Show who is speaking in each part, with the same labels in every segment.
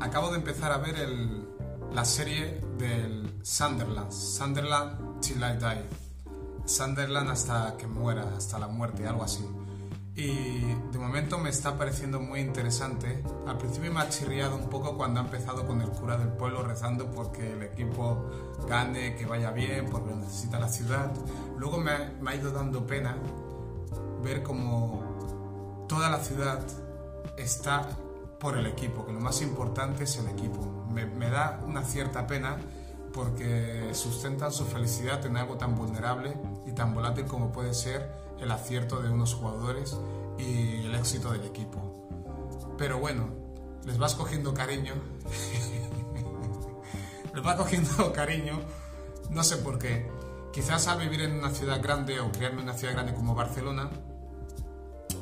Speaker 1: Acabo de empezar a ver el, la serie del Sunderland, Sunderland Till I Die. Sunderland hasta que muera, hasta la muerte, algo así. Y de momento me está pareciendo muy interesante. Al principio me ha chirriado un poco cuando ha empezado con el cura del pueblo rezando porque el equipo gane, que vaya bien, porque lo necesita la ciudad. Luego me ha, me ha ido dando pena ver como toda la ciudad está por el equipo, que lo más importante es el equipo. Me, me, da una cierta pena porque sustentan su felicidad en algo tan vulnerable y tan volátil como puede ser el acierto de unos jugadores y el éxito del equipo. Pero bueno, les vas cogiendo cariño. les vas cogiendo cariño, no sé por qué. Quizás al vivir en una ciudad grande o criarme en una ciudad grande como Barcelona,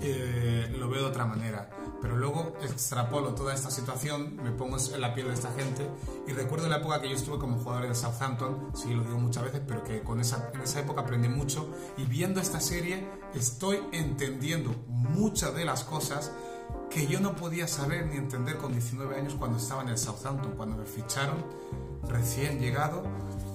Speaker 1: eh, lo veo de otra manera. Pero luego extrapolo toda esta situación, me pongo en la piel de esta gente y recuerdo la época que yo estuve como jugador de Southampton, sí lo digo muchas veces, pero que con esa, en esa época aprendí mucho y viendo esta serie estoy entendiendo muchas de las cosas que yo no podía saber ni entender con 19 años cuando estaba en el Southampton, cuando me ficharon recién llegado.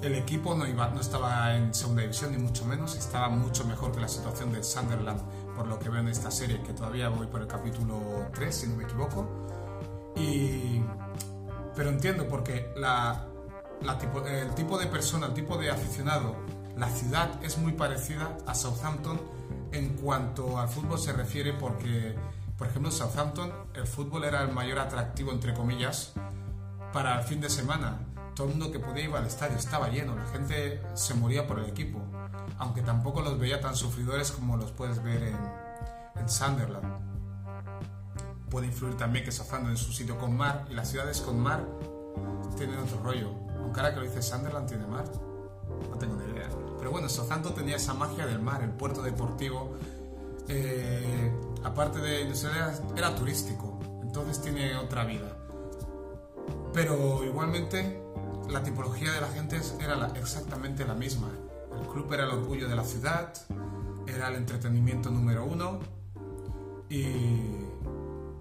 Speaker 1: El equipo no, iba, no estaba en segunda división, ni mucho menos, estaba mucho mejor que la situación del Sunderland por lo que veo en esta serie, que todavía voy por el capítulo 3, si no me equivoco. Y... Pero entiendo porque la, la tipo, el tipo de persona, el tipo de aficionado, la ciudad es muy parecida a Southampton en cuanto al fútbol se refiere porque, por ejemplo, en Southampton el fútbol era el mayor atractivo, entre comillas, para el fin de semana. Todo el mundo que podía ir al estadio estaba lleno, la gente se moría por el equipo aunque tampoco los veía tan sufridores como los puedes ver en, Sunderland. Puede influir también que Southampton en su sitio con mar y las ciudades con mar tienen otro rollo. Aunque ahora que lo dice Sunderland tiene mar, no tengo ni idea. Pero bueno, Southampton tenía esa magia del mar, el puerto deportivo. Eh, aparte de industrial, era turístico, entonces tiene otra vida. Pero igualmente la tipología de la gente era exactamente la misma. El club era el orgullo de la ciudad, era el entretenimiento número uno y,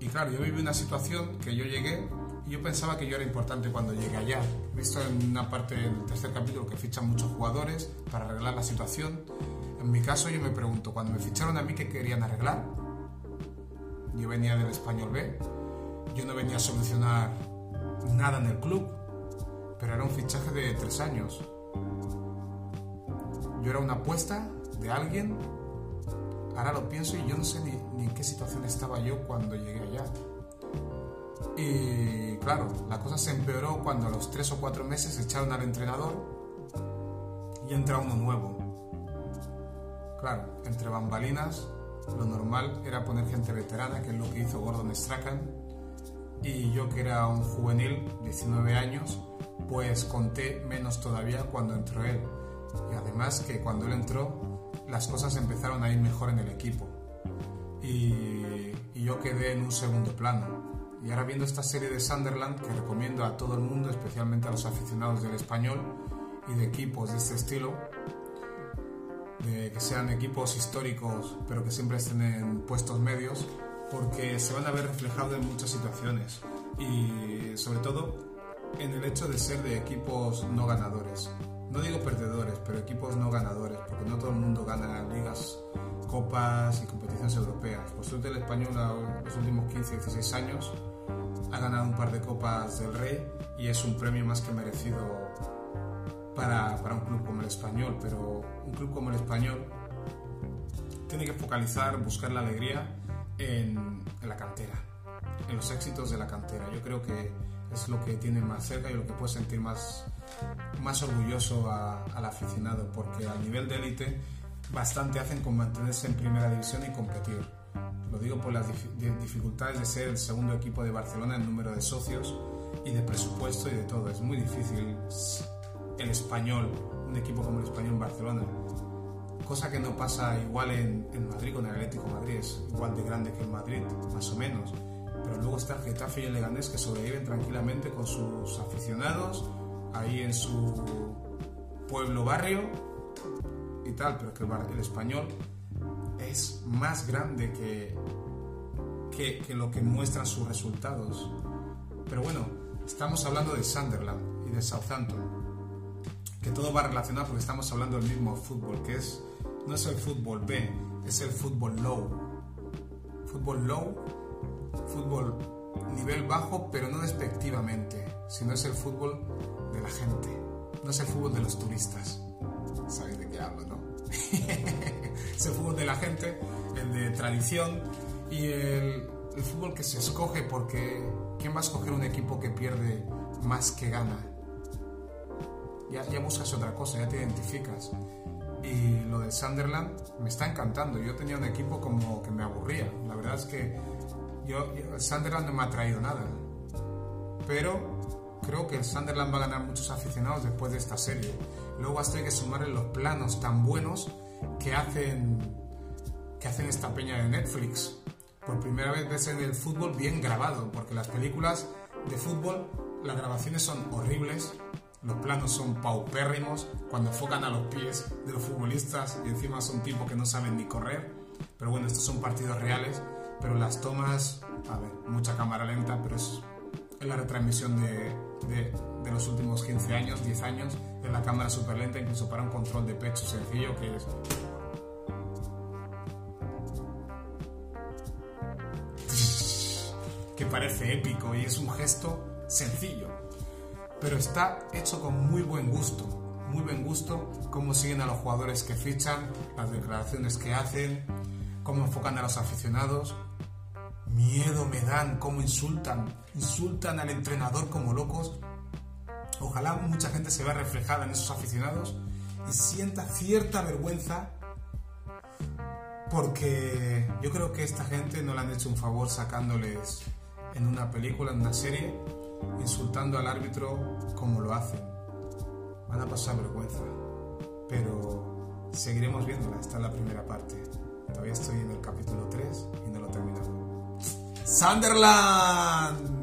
Speaker 1: y claro, yo viví una situación que yo llegué y yo pensaba que yo era importante cuando llegué allá. He visto en una parte del tercer capítulo que fichan muchos jugadores para arreglar la situación. En mi caso yo me pregunto, cuando me ficharon a mí, ¿qué querían arreglar? Yo venía del español B, yo no venía a solucionar nada en el club, pero era un fichaje de tres años yo era una apuesta de alguien. Ahora lo pienso y yo no sé ni, en qué situación estaba yo cuando llegué allá. Y claro, la cosa se empeoró cuando a los tres o cuatro meses echaron al entrenador y entra uno nuevo. Claro, entre bambalinas, lo normal era poner gente veterana, que es lo que hizo Gordon Strachan. Y yo, que era un juvenil, 19 años, pues conté menos todavía cuando entró él. Y además que cuando él entró las cosas empezaron a ir mejor en el equipo. Y, yo quedé en un segundo plano. Y ahora viendo esta serie de Sunderland que recomiendo a todo el mundo, especialmente a los aficionados del español y de equipos de este estilo, de que sean equipos históricos pero que siempre estén en puestos medios, porque se van a ver reflejados en muchas situaciones. Y sobre todo en el hecho de ser de equipos no ganadores no digo perdedores, pero equipos no ganadores, porque no todo el mundo gana ligas, copas y competiciones europeas. Por suerte el español en los últimos 15, 16 años ha ganado un par de copas del Rey y es un premio más que merecido para, para un club como el español, pero un club como el español tiene que focalizar, buscar la alegría en, en la cantera, en los éxitos de la cantera. Yo creo que es lo que tiene más cerca y lo que puede sentir más más orgulloso a, al aficionado, porque al nivel de élite bastante hacen con mantenerse en primera división y competir. Lo digo por las dificultades de ser el segundo equipo de Barcelona en número de socios y de presupuesto y de todo. Es muy difícil el español, un equipo como el español en Barcelona. Cosa que no pasa igual en, en Madrid con el Atlético Madrid, es igual de grande que en Madrid, más o menos. Pero luego está el Getafe y el Leganés que sobreviven tranquilamente con sus aficionados ahí en su pueblo barrio y tal, pero que el, el español es más grande que, que, que, lo que muestran sus resultados. Pero bueno, estamos hablando de Sunderland y de Southampton. Que todo va relacionado porque estamos hablando del mismo fútbol, que es no es el fútbol B, es el fútbol low. Fútbol low, fútbol nivel bajo, pero no despectivamente, sino es el fútbol de la gente, no es el fútbol de los turistas. ¿Sabéis de qué hablo, no? es el fútbol de la gente, el de tradición y el, fútbol que se escoge porque ¿quién va a escoger un equipo que pierde más que gana? Ya, ya buscas otra cosa, ya te identificas. Y lo del Sunderland me está encantando. Yo tenía un equipo como que me aburría. La verdad es que yo, el Sunderland no me ha traído nada. Pero creo que el Sunderland va a ganar muchos aficionados después de esta serie. Luego hasta hay que sumarle los planos tan buenos que hacen, que hacen esta peña de Netflix. Por primera vez ves en el fútbol bien grabado, porque las películas de fútbol, las grabaciones son horribles, los planos son paupérrimos cuando enfocan a los pies de los futbolistas y encima son tipos que no saben ni correr. Pero bueno, estos son partidos reales, pero las tomas, a ver, mucha cámara lenta, pero es, la retransmisión de, de, los últimos 15 años, 10 años, en la cámara súper lenta, incluso para un control de pecho sencillo que es... que parece épico y es un gesto sencillo pero está hecho con muy buen gusto. Muy buen gusto cómo siguen a los jugadores que fichan, las declaraciones que hacen, cómo enfocan a los aficionados. Miedo me dan, cómo insultan, insultan al entrenador como locos. Ojalá mucha gente se vea reflejada en esos aficionados y sienta cierta vergüenza porque yo creo que esta gente no le han hecho un favor sacándoles en una película, en una serie, insultando al árbitro como lo hacen. Van a pasar vergüenza, pero seguiremos viéndola. Esta es la primera parte. Todavía estoy en el capítulo 3 y no lo he terminado. ¡Sunderland!